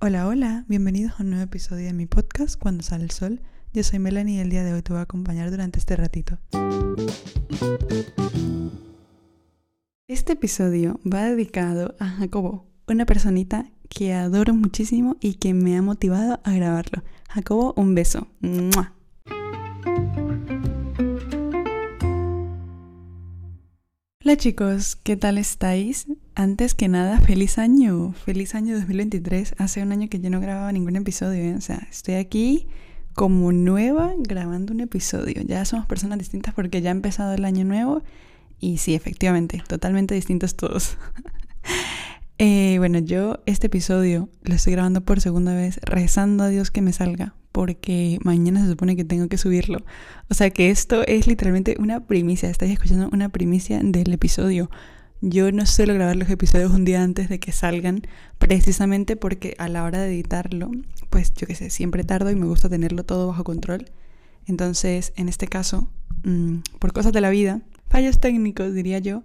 Hola, hola, bienvenidos a un nuevo episodio de mi podcast Cuando sale el sol. Yo soy Melanie y el día de hoy te voy a acompañar durante este ratito. Este episodio va dedicado a Jacobo, una personita que adoro muchísimo y que me ha motivado a grabarlo. Jacobo, un beso. Hola chicos, ¿qué tal estáis? Antes que nada, feliz año, feliz año 2023. Hace un año que yo no grababa ningún episodio, ¿eh? o sea, estoy aquí como nueva grabando un episodio. Ya somos personas distintas porque ya ha empezado el año nuevo y sí, efectivamente, totalmente distintos todos. Eh, bueno, yo este episodio lo estoy grabando por segunda vez, rezando a Dios que me salga, porque mañana se supone que tengo que subirlo. O sea que esto es literalmente una primicia, estáis escuchando una primicia del episodio. Yo no suelo grabar los episodios un día antes de que salgan, precisamente porque a la hora de editarlo, pues yo qué sé, siempre tardo y me gusta tenerlo todo bajo control. Entonces, en este caso, mm, por cosas de la vida, fallos técnicos diría yo,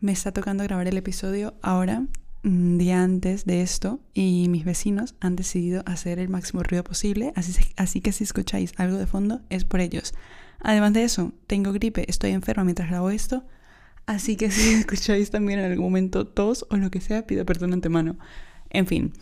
me está tocando grabar el episodio ahora un día antes de esto y mis vecinos han decidido hacer el máximo ruido posible, así, así que si escucháis algo de fondo es por ellos. Además de eso, tengo gripe, estoy enferma mientras grabo esto, así que si escucháis también en algún momento tos o lo que sea, pido perdón antemano. En fin,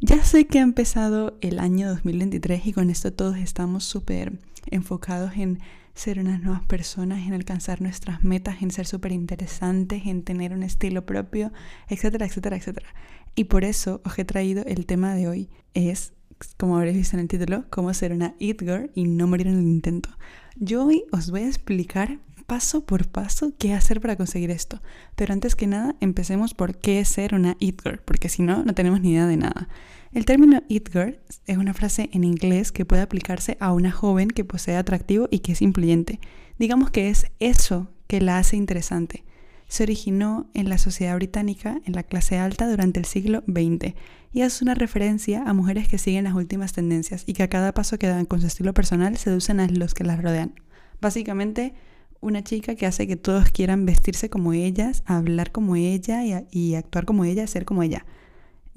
ya sé que ha empezado el año 2023 y con esto todos estamos súper enfocados en ser unas nuevas personas, en alcanzar nuestras metas, en ser súper interesantes, en tener un estilo propio, etcétera, etcétera, etcétera. Y por eso os he traído el tema de hoy. Es, como habréis visto en el título, cómo ser una It Girl y no morir en el intento. Yo hoy os voy a explicar paso por paso qué hacer para conseguir esto. Pero antes que nada, empecemos por qué es ser una It Girl, porque si no, no tenemos ni idea de nada. El término It Girl es una frase en inglés que puede aplicarse a una joven que posee atractivo y que es influyente. Digamos que es eso que la hace interesante. Se originó en la sociedad británica, en la clase alta, durante el siglo XX, y es una referencia a mujeres que siguen las últimas tendencias y que a cada paso que dan con su estilo personal seducen a los que las rodean. Básicamente, una chica que hace que todos quieran vestirse como ellas, hablar como ella y, y actuar como ella, ser como ella.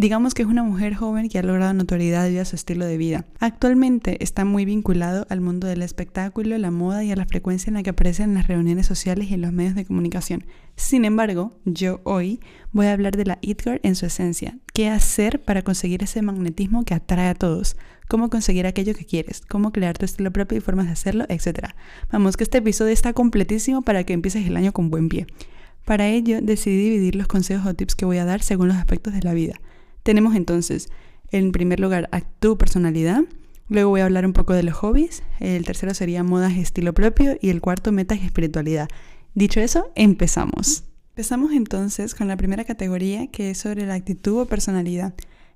Digamos que es una mujer joven que ha logrado notoriedad debido a su estilo de vida. Actualmente está muy vinculado al mundo del espectáculo, la moda y a la frecuencia en la que aparece en las reuniones sociales y en los medios de comunicación. Sin embargo, yo hoy voy a hablar de la It Girl en su esencia. ¿Qué hacer para conseguir ese magnetismo que atrae a todos? ¿Cómo conseguir aquello que quieres? ¿Cómo crear tu estilo propio y formas de hacerlo? Etcétera. Vamos, que este episodio está completísimo para que empieces el año con buen pie. Para ello, decidí dividir los consejos o tips que voy a dar según los aspectos de la vida. Tenemos entonces, en primer lugar, a tu personalidad. Luego voy a hablar un poco de los hobbies. El tercero sería modas estilo propio. Y el cuarto, metas y espiritualidad. Dicho eso, empezamos. Empezamos entonces con la primera categoría que es sobre la actitud o personalidad.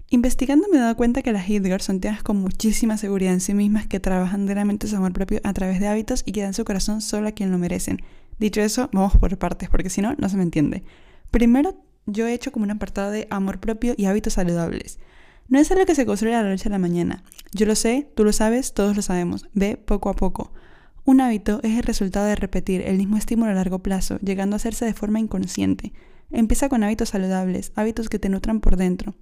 Investigando me he dado cuenta que las Hitgirls son tías con muchísima seguridad en sí mismas que trabajan diariamente su amor propio a través de hábitos y que dan su corazón solo a quien lo merecen. Dicho eso, vamos por partes porque si no, no se me entiende. Primero yo he hecho como un apartado de amor propio y hábitos saludables. No es algo que se construye a la noche a la mañana. Yo lo sé, tú lo sabes, todos lo sabemos. Ve poco a poco. Un hábito es el resultado de repetir el mismo estímulo a largo plazo, llegando a hacerse de forma inconsciente. Empieza con hábitos saludables, hábitos que te nutran por dentro.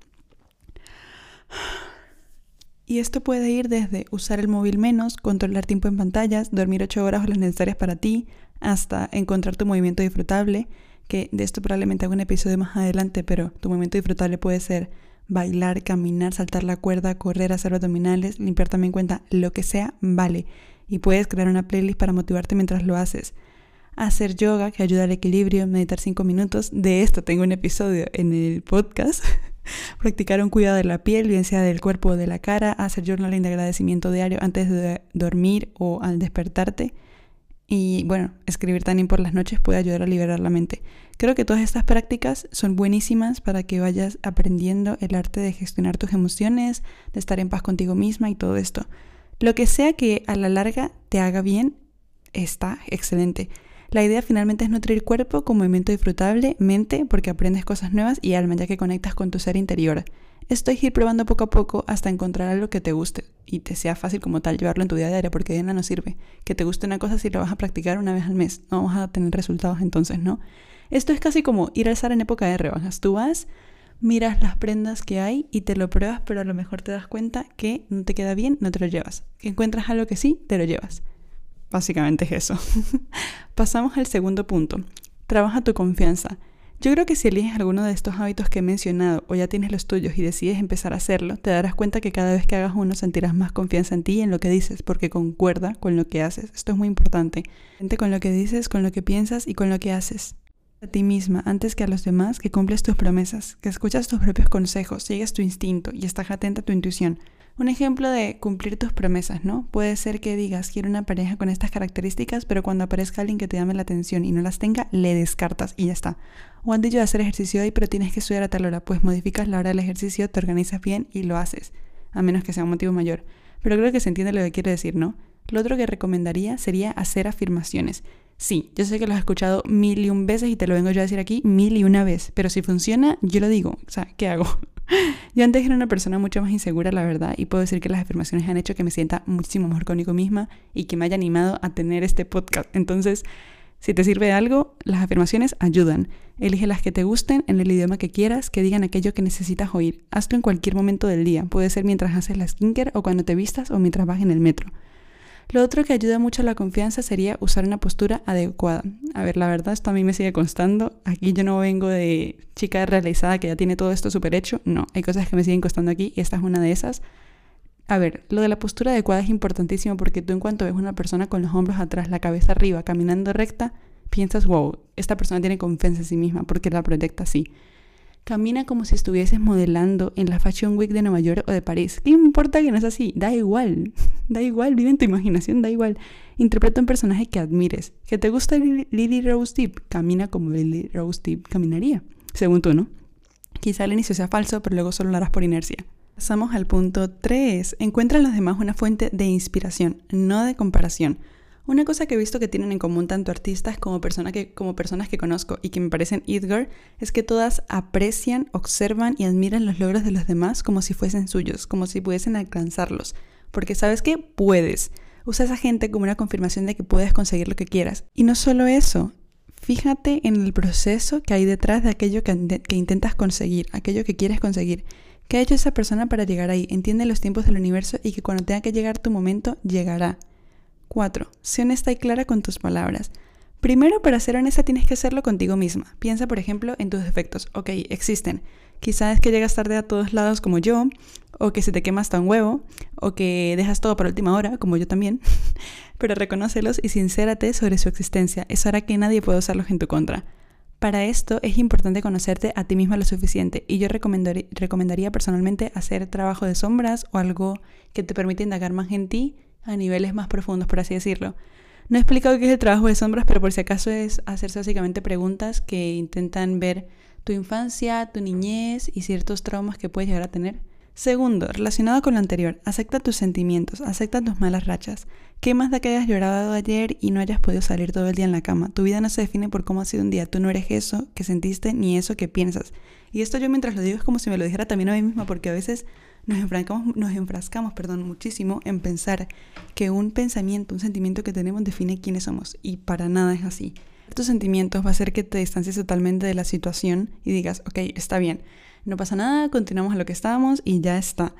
Y esto puede ir desde usar el móvil menos, controlar tiempo en pantallas, dormir 8 horas o las necesarias para ti, hasta encontrar tu movimiento disfrutable de esto probablemente hago un episodio más adelante, pero tu momento disfrutable puede ser bailar, caminar, saltar la cuerda, correr, hacer abdominales, limpiar también cuenta, lo que sea, vale. Y puedes crear una playlist para motivarte mientras lo haces. Hacer yoga, que ayuda al equilibrio, meditar cinco minutos. De esto tengo un episodio en el podcast. Practicar un cuidado de la piel, bien sea del cuerpo o de la cara. Hacer journaling de agradecimiento diario antes de dormir o al despertarte. Y bueno, escribir también por las noches puede ayudar a liberar la mente. Creo que todas estas prácticas son buenísimas para que vayas aprendiendo el arte de gestionar tus emociones, de estar en paz contigo misma y todo esto. Lo que sea que a la larga te haga bien, está excelente. La idea finalmente es nutrir cuerpo con movimiento disfrutable, mente, porque aprendes cosas nuevas y alma, ya que conectas con tu ser interior. Es ir probando poco a poco hasta encontrar algo que te guste y te sea fácil como tal llevarlo en tu día a día, porque de nada nos sirve. Que te guste una cosa si lo vas a practicar una vez al mes. No vamos a tener resultados entonces, ¿no? Esto es casi como ir alzar en época de rebajas. Tú vas, miras las prendas que hay y te lo pruebas, pero a lo mejor te das cuenta que no te queda bien, no te lo llevas. Encuentras algo que sí, te lo llevas. Básicamente es eso. Pasamos al segundo punto. Trabaja tu confianza. Yo creo que si eliges alguno de estos hábitos que he mencionado o ya tienes los tuyos y decides empezar a hacerlo, te darás cuenta que cada vez que hagas uno sentirás más confianza en ti y en lo que dices, porque concuerda con lo que haces. Esto es muy importante. Con lo que dices, con lo que piensas y con lo que haces a ti misma antes que a los demás, que cumples tus promesas, que escuchas tus propios consejos, sigues tu instinto y estás atenta a tu intuición. Un ejemplo de cumplir tus promesas, ¿no? Puede ser que digas, quiero una pareja con estas características, pero cuando aparezca alguien que te llame la atención y no las tenga, le descartas y ya está. O han dicho de hacer ejercicio hoy, pero tienes que estudiar a tal hora, pues modificas la hora del ejercicio, te organizas bien y lo haces, a menos que sea un motivo mayor. Pero creo que se entiende lo que quiero decir, ¿no? Lo otro que recomendaría sería hacer afirmaciones. Sí, yo sé que lo has escuchado mil y un veces y te lo vengo yo a decir aquí mil y una vez, pero si funciona, yo lo digo. O sea, ¿qué hago? Yo antes era una persona mucho más insegura, la verdad, y puedo decir que las afirmaciones han hecho que me sienta muchísimo mejor conmigo misma y que me haya animado a tener este podcast. Entonces, si te sirve algo, las afirmaciones ayudan. Elige las que te gusten en el idioma que quieras, que digan aquello que necesitas oír. Hazlo en cualquier momento del día. Puede ser mientras haces la skincare o cuando te vistas o mientras vas en el metro. Lo otro que ayuda mucho a la confianza sería usar una postura adecuada. A ver, la verdad, esto a mí me sigue costando. Aquí yo no vengo de chica realizada que ya tiene todo esto súper hecho. No, hay cosas que me siguen costando aquí y esta es una de esas. A ver, lo de la postura adecuada es importantísimo porque tú en cuanto ves una persona con los hombros atrás, la cabeza arriba, caminando recta, piensas, wow, esta persona tiene confianza en sí misma porque la proyecta así. Camina como si estuvieses modelando en la Fashion Week de Nueva York o de París. ¿Qué importa que no es así? Da igual. Da igual, vive en tu imaginación, da igual. Interpreta un personaje que admires. ¿Que te gusta Lily Rose Deep? Camina como Lily Rose Deep caminaría. Según tú, ¿no? Quizá al inicio sea falso, pero luego solo lo harás por inercia. Pasamos al punto 3. Encuentra en los demás una fuente de inspiración, no de comparación. Una cosa que he visto que tienen en común tanto artistas como, que, como personas que conozco y que me parecen Edgar es que todas aprecian, observan y admiran los logros de los demás como si fuesen suyos, como si pudiesen alcanzarlos. Porque sabes que puedes. Usa a esa gente como una confirmación de que puedes conseguir lo que quieras. Y no solo eso, fíjate en el proceso que hay detrás de aquello que, intentas conseguir, aquello que quieres conseguir. ¿Qué ha hecho esa persona para llegar ahí? Entiende los tiempos del universo y que cuando tenga que llegar tu momento, llegará. 4. Sé honesta y clara con tus palabras. Primero, para ser honesta tienes que hacerlo contigo misma. Piensa, por ejemplo, en tus defectos. Ok, existen. Quizás es que llegas tarde a todos lados como yo, o que se te quema hasta un huevo, o que dejas todo para última hora, como yo también. Pero reconócelos y sincérate sobre su existencia. Eso hará que nadie pueda usarlos en tu contra. Para esto es importante conocerte a ti misma lo suficiente y yo recomendaría personalmente hacer trabajo de sombras o algo que te permita indagar más en ti a niveles más profundos, por así decirlo. No he explicado qué es el trabajo de sombras, pero por si acaso es hacerse básicamente preguntas que intentan ver tu infancia, tu niñez y ciertos traumas que puedes llegar a tener. Segundo, relacionado con lo anterior, acepta tus sentimientos, acepta tus malas rachas. ¿Qué más da que hayas llorado ayer y no hayas podido salir todo el día en la cama? Tu vida no se define por cómo ha sido un día. Tú no eres eso que sentiste ni eso que piensas. Y esto yo mientras lo digo es como si me lo dijera también a mí misma, porque a veces nos enfrascamos, nos enfrascamos perdón, muchísimo en pensar que un pensamiento, un sentimiento que tenemos define quiénes somos y para nada es así. Estos sentimientos va a hacer que te distancies totalmente de la situación y digas, ok, está bien, no pasa nada, continuamos a lo que estábamos y ya está.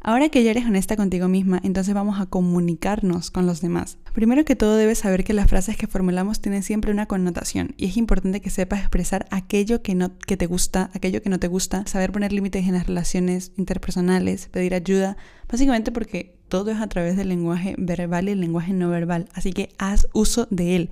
Ahora que ya eres honesta contigo misma, entonces vamos a comunicarnos con los demás. Primero que todo debes saber que las frases que formulamos tienen siempre una connotación y es importante que sepas expresar aquello que, no, que te gusta, aquello que no te gusta, saber poner límites en las relaciones interpersonales, pedir ayuda, básicamente porque todo es a través del lenguaje verbal y el lenguaje no verbal, así que haz uso de él.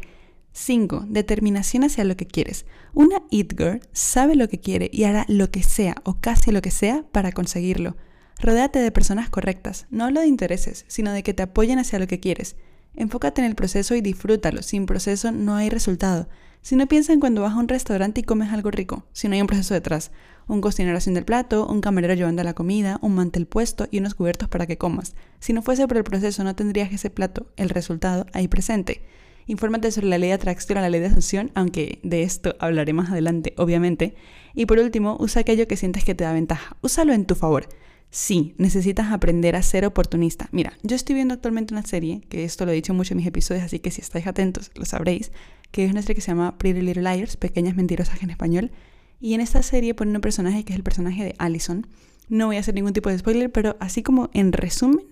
5. Determinación hacia lo que quieres. Una It Girl sabe lo que quiere y hará lo que sea o casi lo que sea para conseguirlo. Rodéate de personas correctas. No hablo de intereses, sino de que te apoyen hacia lo que quieres. Enfócate en el proceso y disfrútalo. Sin proceso no hay resultado. Si no piensa en cuando vas a un restaurante y comes algo rico, si no hay un proceso detrás. Un cocinero haciendo el plato, un camarero llevando la comida, un mantel puesto y unos cubiertos para que comas. Si no fuese por el proceso no tendrías ese plato, el resultado, ahí presente. Infórmate sobre la ley de atracción a la ley de asunción, aunque de esto hablaré más adelante, obviamente. Y por último, usa aquello que sientes que te da ventaja. Úsalo en tu favor. Sí, necesitas aprender a ser oportunista. Mira, yo estoy viendo actualmente una serie, que esto lo he dicho mucho en mis episodios, así que si estáis atentos lo sabréis, que es una serie que se llama Pretty Little Liars, Pequeñas Mentirosas en español. Y en esta serie ponen un personaje que es el personaje de Allison. No voy a hacer ningún tipo de spoiler, pero así como en resumen,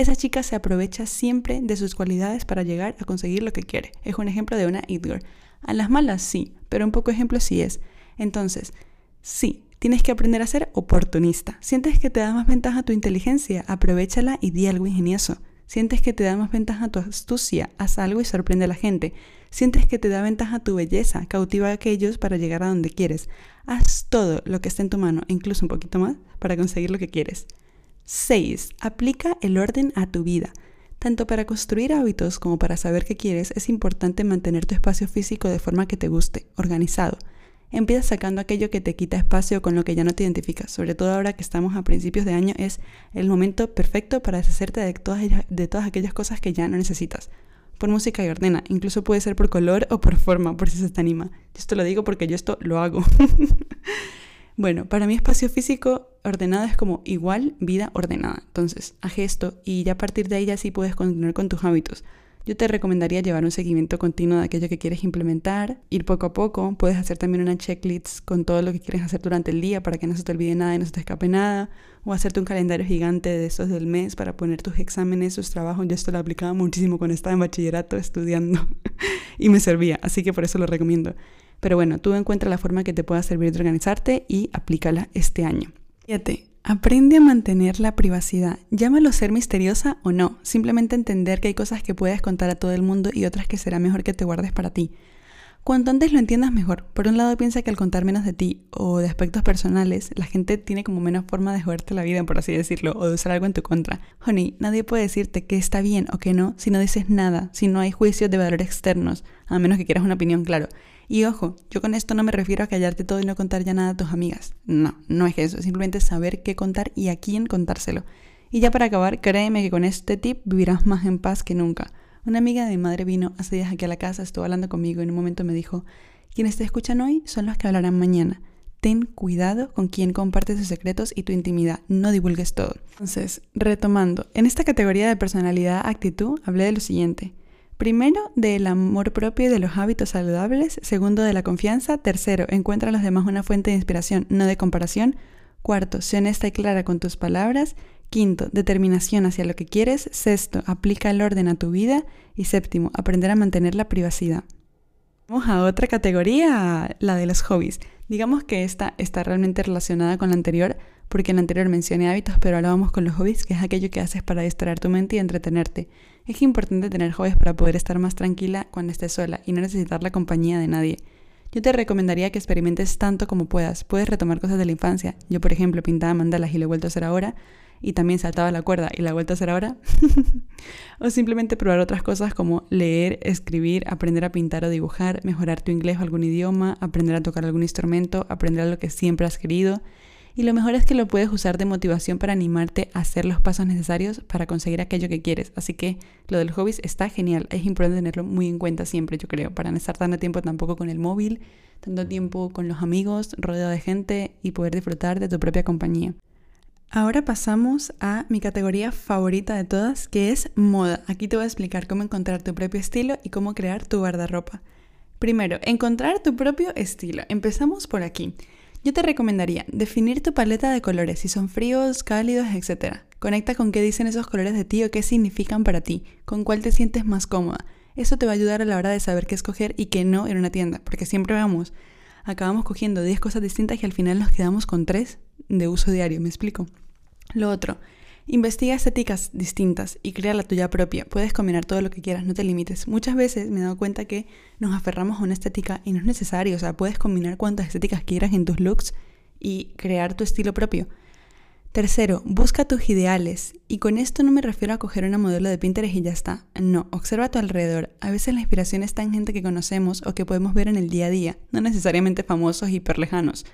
esa chica se aprovecha siempre de sus cualidades para llegar a conseguir lo que quiere. Es un ejemplo de una Edgar. A las malas sí, pero un poco ejemplo sí es. Entonces, sí, tienes que aprender a ser oportunista. ¿Sientes que te da más ventaja tu inteligencia? Aprovechala y di algo ingenioso. ¿Sientes que te da más ventaja tu astucia? Haz algo y sorprende a la gente. ¿Sientes que te da ventaja tu belleza? Cautiva a aquellos para llegar a donde quieres. Haz todo lo que esté en tu mano, incluso un poquito más, para conseguir lo que quieres. 6. Aplica el orden a tu vida. Tanto para construir hábitos como para saber qué quieres, es importante mantener tu espacio físico de forma que te guste, organizado. Empieza sacando aquello que te quita espacio con lo que ya no te identificas. Sobre todo ahora que estamos a principios de año, es el momento perfecto para deshacerte de todas, de todas aquellas cosas que ya no necesitas. Por música y ordena, incluso puede ser por color o por forma, por si se te anima. Esto lo digo porque yo esto lo hago. Bueno, para mí espacio físico ordenado es como igual vida ordenada. Entonces, haz esto y ya a partir de ahí ya sí puedes continuar con tus hábitos. Yo te recomendaría llevar un seguimiento continuo de aquello que quieres implementar, ir poco a poco, puedes hacer también una checklist con todo lo que quieres hacer durante el día para que no se te olvide nada y no se te escape nada, o hacerte un calendario gigante de esos del mes para poner tus exámenes, tus trabajos. Yo esto lo aplicaba muchísimo cuando estaba en bachillerato estudiando y me servía, así que por eso lo recomiendo. Pero bueno, tú encuentra la forma que te pueda servir de organizarte y aplícala este año. 7. Aprende a mantener la privacidad. Llámalo ser misteriosa o no. Simplemente entender que hay cosas que puedes contar a todo el mundo y otras que será mejor que te guardes para ti. Cuanto antes lo entiendas mejor. Por un lado piensa que al contar menos de ti o de aspectos personales, la gente tiene como menos forma de jugarte la vida, por así decirlo, o de usar algo en tu contra. Honey, nadie puede decirte que está bien o que no si no dices nada, si no hay juicios de valor externos, a menos que quieras una opinión, claro. Y ojo, yo con esto no me refiero a callarte todo y no contar ya nada a tus amigas. No, no es eso, es simplemente saber qué contar y a quién contárselo. Y ya para acabar, créeme que con este tip vivirás más en paz que nunca. Una amiga de mi madre vino hace días aquí a la casa, estuvo hablando conmigo y en un momento me dijo, quienes te escuchan hoy son los que hablarán mañana. Ten cuidado con quien compartes tus secretos y tu intimidad, no divulgues todo. Entonces, retomando, en esta categoría de personalidad actitud hablé de lo siguiente. Primero, del amor propio y de los hábitos saludables. Segundo, de la confianza. Tercero, encuentra a los demás una fuente de inspiración, no de comparación. Cuarto, sé honesta y clara con tus palabras. Quinto, determinación hacia lo que quieres. Sexto, aplica el orden a tu vida. Y séptimo, aprender a mantener la privacidad. Vamos a otra categoría, la de los hobbies. Digamos que esta está realmente relacionada con la anterior, porque en la anterior mencioné hábitos, pero ahora vamos con los hobbies, que es aquello que haces para distraer tu mente y entretenerte. Es importante tener hobbies para poder estar más tranquila cuando estés sola y no necesitar la compañía de nadie. Yo te recomendaría que experimentes tanto como puedas. Puedes retomar cosas de la infancia. Yo, por ejemplo, pintaba mandalas y lo he vuelto a hacer ahora. Y también saltaba la cuerda y la he vuelto a hacer ahora. o simplemente probar otras cosas como leer, escribir, aprender a pintar o dibujar, mejorar tu inglés o algún idioma, aprender a tocar algún instrumento, aprender a lo que siempre has querido y lo mejor es que lo puedes usar de motivación para animarte a hacer los pasos necesarios para conseguir aquello que quieres. Así que lo del hobbies está genial. Es importante tenerlo muy en cuenta siempre, yo creo, para no estar tanto tiempo tampoco con el móvil, tanto tiempo con los amigos, rodeado de gente y poder disfrutar de tu propia compañía. Ahora pasamos a mi categoría favorita de todas, que es moda. Aquí te voy a explicar cómo encontrar tu propio estilo y cómo crear tu guardarropa. Primero, encontrar tu propio estilo. Empezamos por aquí. Yo te recomendaría definir tu paleta de colores, si son fríos, cálidos, etc. Conecta con qué dicen esos colores de ti o qué significan para ti, con cuál te sientes más cómoda. Eso te va a ayudar a la hora de saber qué escoger y qué no en una tienda, porque siempre vamos, acabamos cogiendo 10 cosas distintas y al final nos quedamos con 3 de uso diario, ¿me explico? Lo otro, Investiga estéticas distintas y crea la tuya propia. Puedes combinar todo lo que quieras, no te limites. Muchas veces me he dado cuenta que nos aferramos a una estética y no es necesario. O sea, puedes combinar cuantas estéticas quieras en tus looks y crear tu estilo propio. Tercero, busca tus ideales. Y con esto no me refiero a coger una modelo de Pinterest y ya está. No, observa a tu alrededor. A veces la inspiración está en gente que conocemos o que podemos ver en el día a día, no necesariamente famosos y hiperlejanos.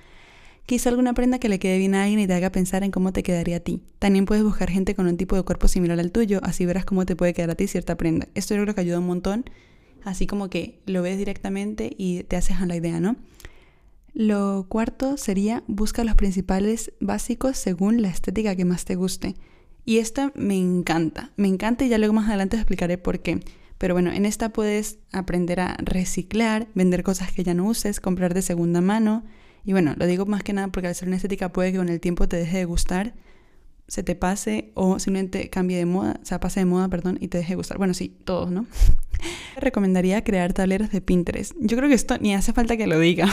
Quizá alguna prenda que le quede bien a alguien y te haga pensar en cómo te quedaría a ti. También puedes buscar gente con un tipo de cuerpo similar al tuyo, así verás cómo te puede quedar a ti cierta prenda. Esto yo creo que ayuda un montón, así como que lo ves directamente y te haces a la idea, ¿no? Lo cuarto sería busca los principales básicos según la estética que más te guste. Y esta me encanta, me encanta y ya luego más adelante os explicaré por qué. Pero bueno, en esta puedes aprender a reciclar, vender cosas que ya no uses, comprar de segunda mano, Y bueno, lo digo más que nada porque al ser una estética puede que con el tiempo te deje de gustar, se te pase o simplemente cambie de moda, o sea, pase de moda, perdón, y te deje de gustar. Bueno, sí, todos, ¿no? recomendaría crear tableros de Pinterest. Yo creo que esto ni hace falta que lo diga.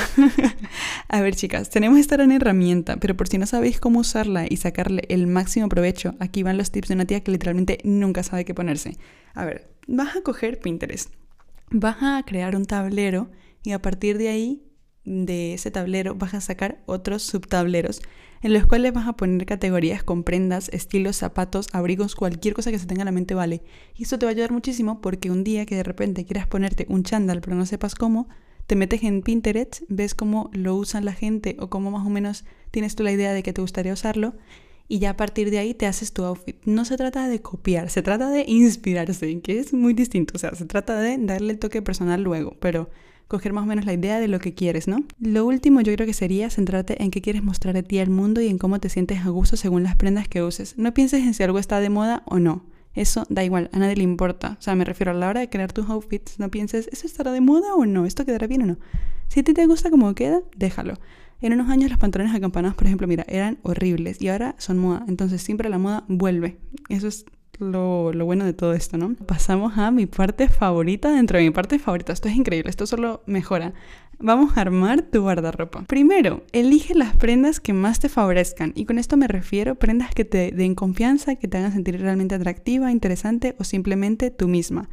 a ver, chicas, tenemos esta gran herramienta, pero por si no sabéis cómo usarla y sacarle el máximo provecho, aquí van los tips de una tía que literalmente nunca sabe qué ponerse. A ver, vas a coger Pinterest, vas a crear un tablero y a partir de ahí, de ese tablero, vas a sacar otros subtableros en los cuales vas a poner categorías con prendas, estilos, zapatos, abrigos, cualquier cosa que se tenga en la mente vale. Y eso te va a ayudar muchísimo porque un día que de repente quieras ponerte un chándal pero no sepas cómo, te metes en Pinterest, ves cómo lo usan la gente o cómo más o menos tienes tú la idea de que te gustaría usarlo y ya a partir de ahí te haces tu outfit. No se trata de copiar, se trata de inspirarse, que es muy distinto. O sea, se trata de darle el toque personal luego, pero coger más o menos la idea de lo que quieres, ¿no? Lo último yo creo que sería centrarte en qué quieres mostrar de ti al mundo y en cómo te sientes a gusto según las prendas que uses. No pienses en si algo está de moda o no. Eso da igual, a nadie le importa. O sea, me refiero a la hora de crear tus outfits, no pienses, ¿eso estará de moda o no? ¿Esto quedará bien o no? Si a ti te gusta como queda, déjalo. En unos años los pantalones acampanados, por ejemplo, mira, eran horribles y ahora son moda. Entonces siempre la moda vuelve. Eso es lo, bueno de todo esto, ¿no? Pasamos a mi parte favorita dentro de mi parte favorita. Esto es increíble, esto solo mejora. Vamos a armar tu guardarropa. Primero, elige las prendas que más te favorezcan. Y con esto me refiero prendas que te den confianza, que te hagan sentir realmente atractiva, interesante o simplemente tú misma.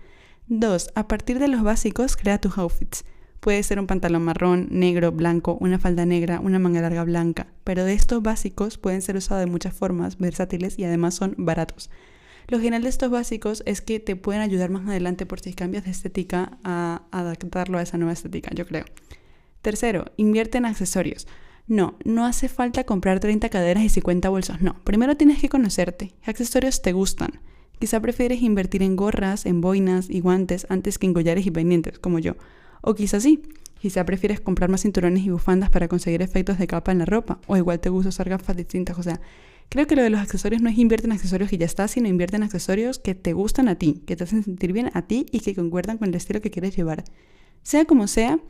Dos, a partir de los básicos, crea tus outfits. Puede ser un pantalón marrón, negro, blanco, una falda negra, una manga larga blanca, pero de estos básicos pueden ser usados de muchas formas, versátiles y además son baratos. Lo general de estos básicos es que te pueden ayudar más adelante por si cambias de estética a adaptarlo a esa nueva estética, yo creo. Tercero, invierte en accesorios. No, no hace falta comprar 30 caderas y 50 bolsos, no. Primero tienes que conocerte. ¿Qué accesorios te gustan? Quizá prefieres invertir en gorras, en boinas y guantes antes que en collares y pendientes, como yo. O quizá sí. Quizá prefieres comprar más cinturones y bufandas para conseguir efectos de capa en la ropa. O igual te gusta usar gafas distintas. O sea, Creo que lo de los accesorios no es invierte en accesorios que ya está, sino invierte en accesorios que te gustan a ti, que te hacen sentir bien a ti y que concuerdan con el estilo que quieres llevar. Sea como sea,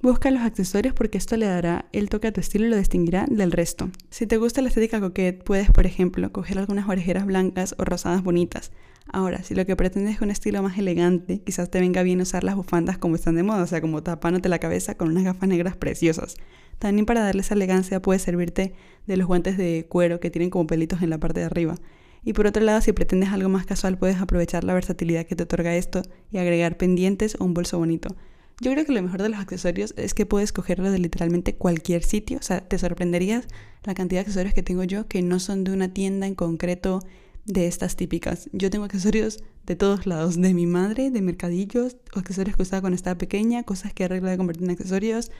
busca los accesorios porque esto le dará el toque a tu estilo y lo distinguirá del resto. Si te gusta la estética coquette, puedes, por ejemplo, coger algunas orejeras blancas o rosadas bonitas. Ahora, si lo que pretendes es un estilo más elegante, quizás te venga bien usar las bufandas como están de moda, o sea, como tapándote la cabeza con unas gafas negras preciosas. También para darle esa elegancia puede servirte de los guantes de cuero que tienen como pelitos en la parte de arriba. Y por otro lado, si pretendes algo más casual, puedes aprovechar la versatilidad que te otorga esto y agregar pendientes o un bolso bonito. Yo creo que lo mejor de los accesorios es que puedes cogerlo de literalmente cualquier sitio. O sea, te sorprenderías la cantidad de accesorios que tengo yo que no son de una tienda en concreto de estas típicas. Yo tengo accesorios de todos lados, de mi madre, de mercadillos, accesorios que usaba cuando estaba pequeña, cosas que arreglo de convertir en accesorios,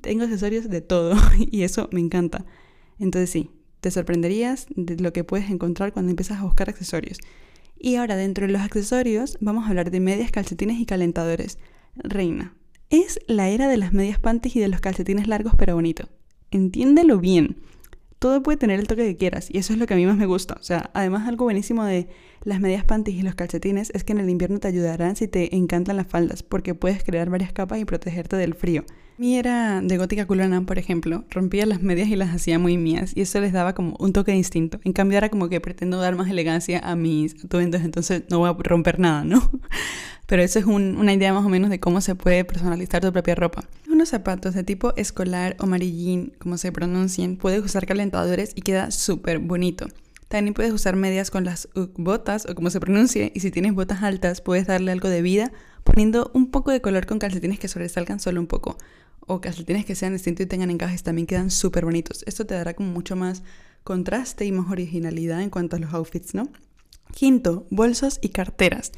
tengo accesorios de todo y eso me encanta. Entonces sí, te sorprenderías de lo que puedes encontrar cuando empiezas a buscar accesorios. Y ahora dentro de los accesorios vamos a hablar de medias, calcetines y calentadores. Reina, es la era de las medias panties y de los calcetines largos pero bonito. Entiéndelo bien todo puede tener el toque que quieras y eso es lo que a mí más me gusta. O sea, además algo buenísimo de las medias panties y los calcetines es que en el invierno te ayudarán si te encantan las faldas porque puedes crear varias capas y protegerte del frío. Mi era de gótica culona, por ejemplo, rompía las medias y las hacía muy mías y eso les daba como un toque distinto. En cambio ahora como que pretendo dar más elegancia a mis atuendos, entonces no voy a romper nada, ¿no? Pero eso es una idea más o menos de cómo se puede personalizar tu propia ropa. Unos zapatos de tipo escolar o marillín, como se pronuncien, puedes usar calentadores y queda súper bonito. También puedes usar medias con las botas o como se pronuncie y si tienes botas altas puedes darle algo de vida poniendo un poco de color con calcetines que sobresalgan solo un poco o calcetines que sean distintos y tengan encajes también quedan súper bonitos. Esto te dará como mucho más contraste y más originalidad en cuanto a los outfits, ¿no? Quinto, bolsos y carteras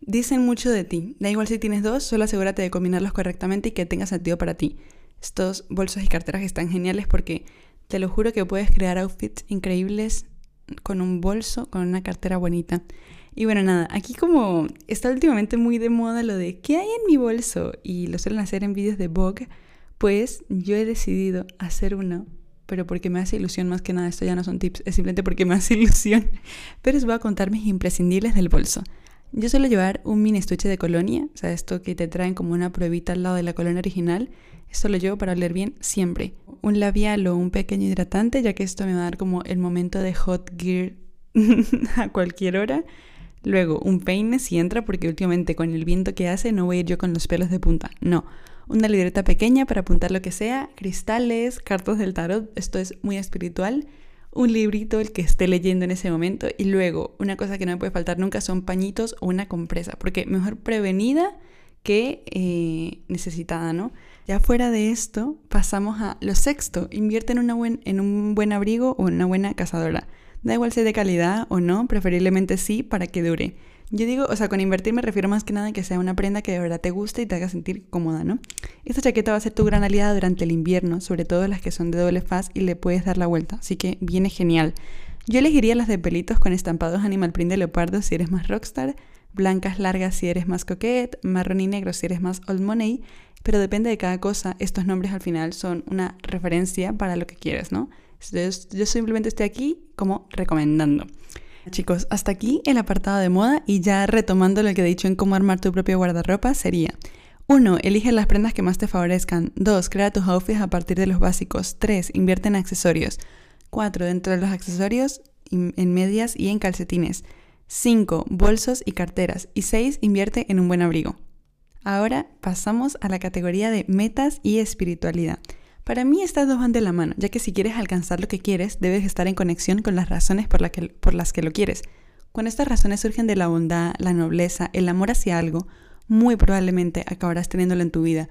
dicen mucho de ti. Da igual si tienes dos, solo asegúrate de combinarlos correctamente y que tenga sentido para ti. Estos bolsos y carteras están geniales porque te lo juro que puedes crear outfits increíbles con un bolso, con una cartera bonita. Y bueno, nada, aquí como está últimamente muy de moda lo de ¿qué hay en mi bolso? Y lo suelen hacer en vídeos de Vogue, pues yo he decidido hacer uno, pero porque me hace ilusión más que nada, esto ya no son tips, es simplemente porque me hace ilusión. Pero os voy a contar mis imprescindibles del bolso. Yo suelo llevar un mini estuche de colonia, o sea, esto que te traen como una pruebita al lado de la colonia original. Esto lo llevo para oler bien siempre. Un labial o un pequeño hidratante, ya que esto me va a dar como el momento de hot gear a cualquier hora. Luego, un peine si entra, porque últimamente con el viento que hace no voy a ir yo con los pelos de punta. No. Una libreta pequeña para apuntar lo que sea, cristales, cartas del tarot, esto es muy espiritual. Un librito, el que esté leyendo en ese momento. Y luego, una cosa que no me puede faltar nunca son pañitos o una compresa, porque mejor prevenida que eh, necesitada, ¿no? Ya fuera de esto, pasamos a lo sexto, invierte en, una buen, en un buen abrigo o una buena cazadora. Da igual si es de calidad o no, preferiblemente sí para que dure. Yo digo, o sea, con invertir me refiero más que nada a que sea una prenda que de verdad te guste y te haga sentir cómoda, ¿no? Esta chaqueta va a ser tu gran aliada durante el invierno, sobre todo las que son de doble faz y le puedes dar la vuelta, así que viene genial. Yo elegiría las de pelitos con estampados animal print de leopardo si eres más rockstar, blancas largas si eres más coquette, marrón y negro si eres más old money, pero depende de cada cosa, estos nombres al final son una referencia para lo que quieres, ¿no? Yo simplemente estoy aquí como recomendando. Chicos, hasta aquí el apartado de moda y ya retomando lo que he dicho en cómo armar tu propio guardarropa sería 1. Elige las prendas que más te favorezcan. 2. Crea tus outfits a partir de los básicos. 3. Invierte en accesorios. 4. Dentro de los accesorios, en medias y en calcetines. 5. Bolsos y carteras. Y 6. Invierte en un buen abrigo. Ahora pasamos a la categoría de metas y espiritualidad. Para mí estas dos van de la mano, ya que si quieres alcanzar lo que quieres, debes estar en conexión con las razones por, las que lo quieres. Cuando estas razones surgen de la bondad, la nobleza, el amor hacia algo, muy probablemente acabarás teniéndolo en tu vida.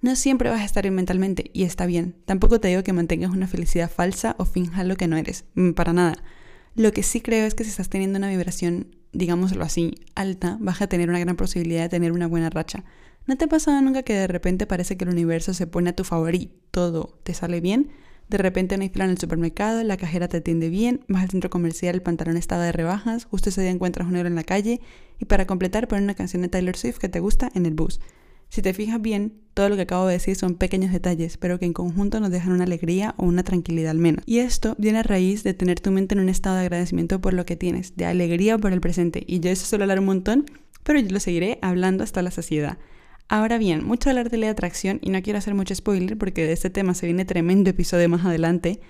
No siempre vas a estar bien mentalmente, y está bien. Tampoco te digo que mantengas una felicidad falsa o finjas lo que no eres, mm, para nada. Lo que sí creo es que si estás teniendo una vibración, digámoslo así, alta, vas a tener una gran posibilidad de tener una buena racha. ¿No te ha pasado nunca que de repente parece que el universo se pone a tu favor y todo te sale bien? De repente hay fila en el supermercado, la cajera te atiende bien, vas al centro comercial, el pantalón estaba de rebajas, justo ese día encuentras un euro en la calle y para completar ponen una canción de Tyler Swift que te gusta en el bus. Si te fijas bien, todo lo que acabo de decir son pequeños detalles, pero que en conjunto nos dejan una alegría o una tranquilidad al menos. Y esto viene a raíz de tener tu mente en un estado de agradecimiento por lo que tienes, de alegría por el presente. Y yo eso suelo hablar un montón, pero yo lo seguiré hablando hasta la saciedad. Ahora bien, mucho hablar de ley de atracción y no quiero hacer mucho spoiler porque de este tema se viene tremendo episodio más adelante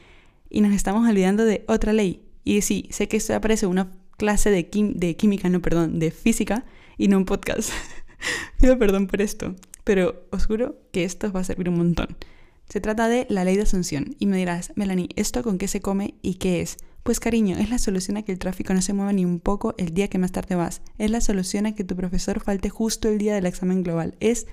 y nos estamos olvidando de otra ley. Y sí, sé que esto aparece una clase de, de química, no, perdón, de física y no un podcast. Pido perdón por esto, pero os juro que esto os va a servir un montón. Se trata de la ley de asunción y me dirás, Melanie, ¿esto con qué se come y qué es? Pues cariño, es la solución a que el tráfico no se mueva ni un poco el día que más tarde vas. Es la solución a que tu profesor falte justo el día del examen global. Es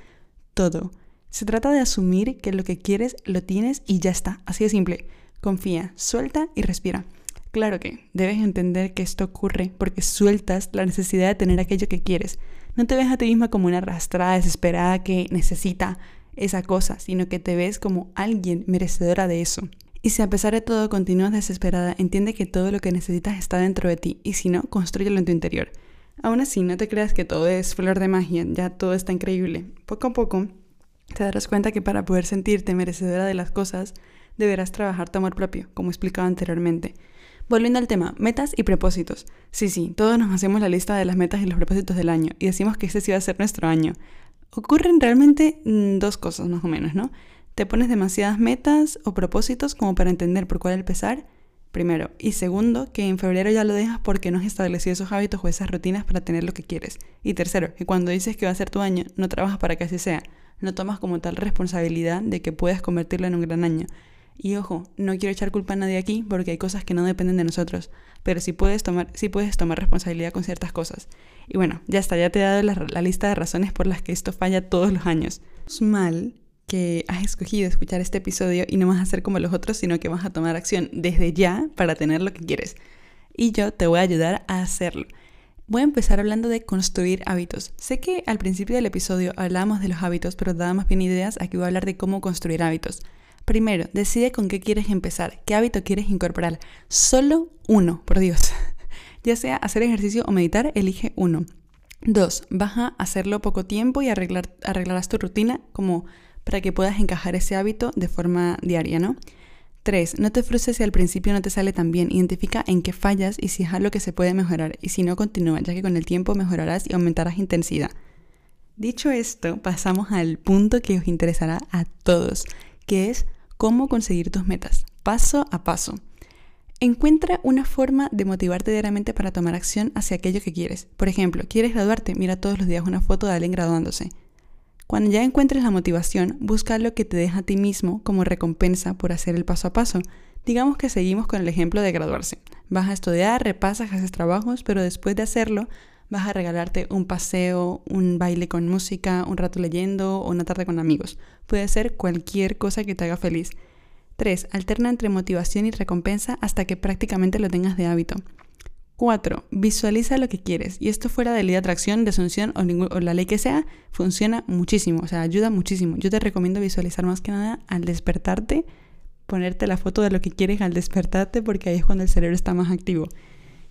todo. Se trata de asumir que lo que quieres lo tienes y ya está. Así de simple. Confía, suelta y respira. Claro que debes entender que esto ocurre porque sueltas la necesidad de tener aquello que quieres. No te ves a ti misma como una arrastrada desesperada que necesita esa cosa, sino que te ves como alguien merecedora de eso. Y si a pesar de todo continúas desesperada, entiende que todo lo que necesitas está dentro de ti y si no, construyelo en tu interior. Aún así, no te creas que todo es flor de magia, ya todo está increíble. Poco a poco te darás cuenta que para poder sentirte merecedora de las cosas, deberás trabajar tu amor propio, como explicaba anteriormente. Volviendo al tema, metas y propósitos. Sí, sí, todos nos hacemos la lista de las metas y los propósitos del año y decimos que ese sí va a ser nuestro año. Ocurren realmente mm, dos cosas más o menos, ¿no? Te pones demasiadas metas o propósitos como para entender por cuál empezar, primero. Y segundo, que en febrero ya lo dejas porque no has establecido esos hábitos o esas rutinas para tener lo que quieres. Y tercero, que cuando dices que va a ser tu año, no trabajas para que así sea. No tomas como tal responsabilidad de que puedas convertirlo en un gran año. Y ojo, no quiero echar culpa a nadie aquí porque hay cosas que no dependen de nosotros, pero sí puedes tomar, puedes tomar responsabilidad con ciertas cosas. Y bueno, ya está, ya te he dado la, lista de razones por las que esto falla todos los años. Mal que has escogido escuchar este episodio y no vas a hacer como los otros, sino que vas a tomar acción desde ya para tener lo que quieres. Y yo te voy a ayudar a hacerlo. Voy a empezar hablando de construir hábitos. Sé que al principio del episodio hablábamos de los hábitos, pero más bien ideas, aquí voy a hablar de cómo construir hábitos. Primero, decide con qué quieres empezar, qué hábito quieres incorporar. Solo uno, por Dios. ya sea hacer ejercicio o meditar, elige uno. Dos, vas a hacerlo poco tiempo y arreglar, arreglarás tu rutina como para que puedas encajar ese hábito de forma diaria, ¿no? Tres, no te frustres si al principio no te sale tan bien. Identifica en qué fallas y si es algo que se puede mejorar. Y si no, continúa, ya que con el tiempo mejorarás y aumentarás intensidad. Dicho esto, pasamos al punto que os interesará a todos, que es cómo conseguir tus metas, paso a paso. Encuentra una forma de motivarte diariamente para tomar acción hacia aquello que quieres. Por ejemplo, ¿quieres graduarte? Mira todos los días una foto de alguien graduándose. Cuando ya encuentres la motivación, busca lo que te deja a ti mismo como recompensa por hacer el paso a paso. Digamos que seguimos con el ejemplo de graduarse. Vas a estudiar, repasas, haces trabajos, pero después de hacerlo, vas a regalarte un paseo, un baile con música, un rato leyendo o una tarde con amigos. Puede ser cualquier cosa que te haga feliz. 3. Alterna entre motivación y recompensa hasta que prácticamente lo tengas de hábito. 4. Visualiza lo que quieres. Y esto fuera de ley de atracción, de asunción o, o, la ley que sea, funciona muchísimo. O sea, ayuda muchísimo. Yo te recomiendo visualizar más que nada al despertarte, ponerte la foto de lo que quieres al despertarte porque ahí es cuando el cerebro está más activo.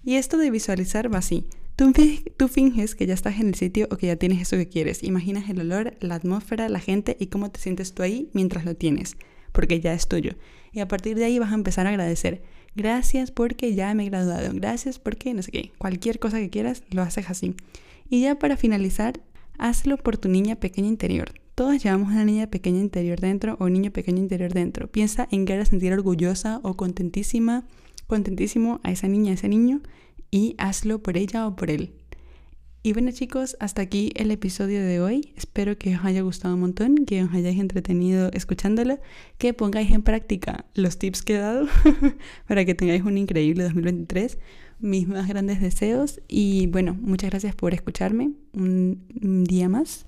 Y esto de visualizar va así. Tú, tú finges que ya estás en el sitio o que ya tienes eso que quieres. Imaginas el olor, la atmósfera, la gente y cómo te sientes tú ahí mientras lo tienes porque ya es tuyo. Y a partir de ahí vas a empezar a agradecer. Gracias porque ya me he graduado. Gracias porque no sé qué. Cualquier cosa que quieras, lo haces así. Y ya para finalizar, hazlo por tu niña pequeña interior. Todos llevamos una niña pequeña interior dentro o un niño pequeño interior dentro. Piensa en que a sentir orgullosa o contentísima, contentísimo a esa niña, a ese niño y hazlo por ella o por él. Y bueno chicos, hasta aquí el episodio de hoy. Espero que os haya gustado un montón, que os hayáis entretenido escuchándolo, que pongáis en práctica los tips que he dado para que tengáis un increíble 2023. Mis más grandes deseos y bueno, muchas gracias por escucharme un, día más.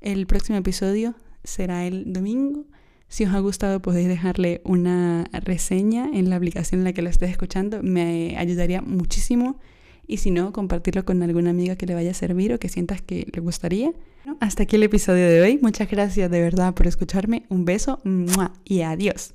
El próximo episodio será el domingo. Si os ha gustado podéis dejarle una reseña en la aplicación en la que lo estés escuchando. Me ayudaría muchísimo y si no, compartirlo con alguna amiga que le vaya a servir o que sientas que le gustaría. Hasta aquí el episodio de hoy. Muchas gracias de verdad por escucharme. Un beso y adiós.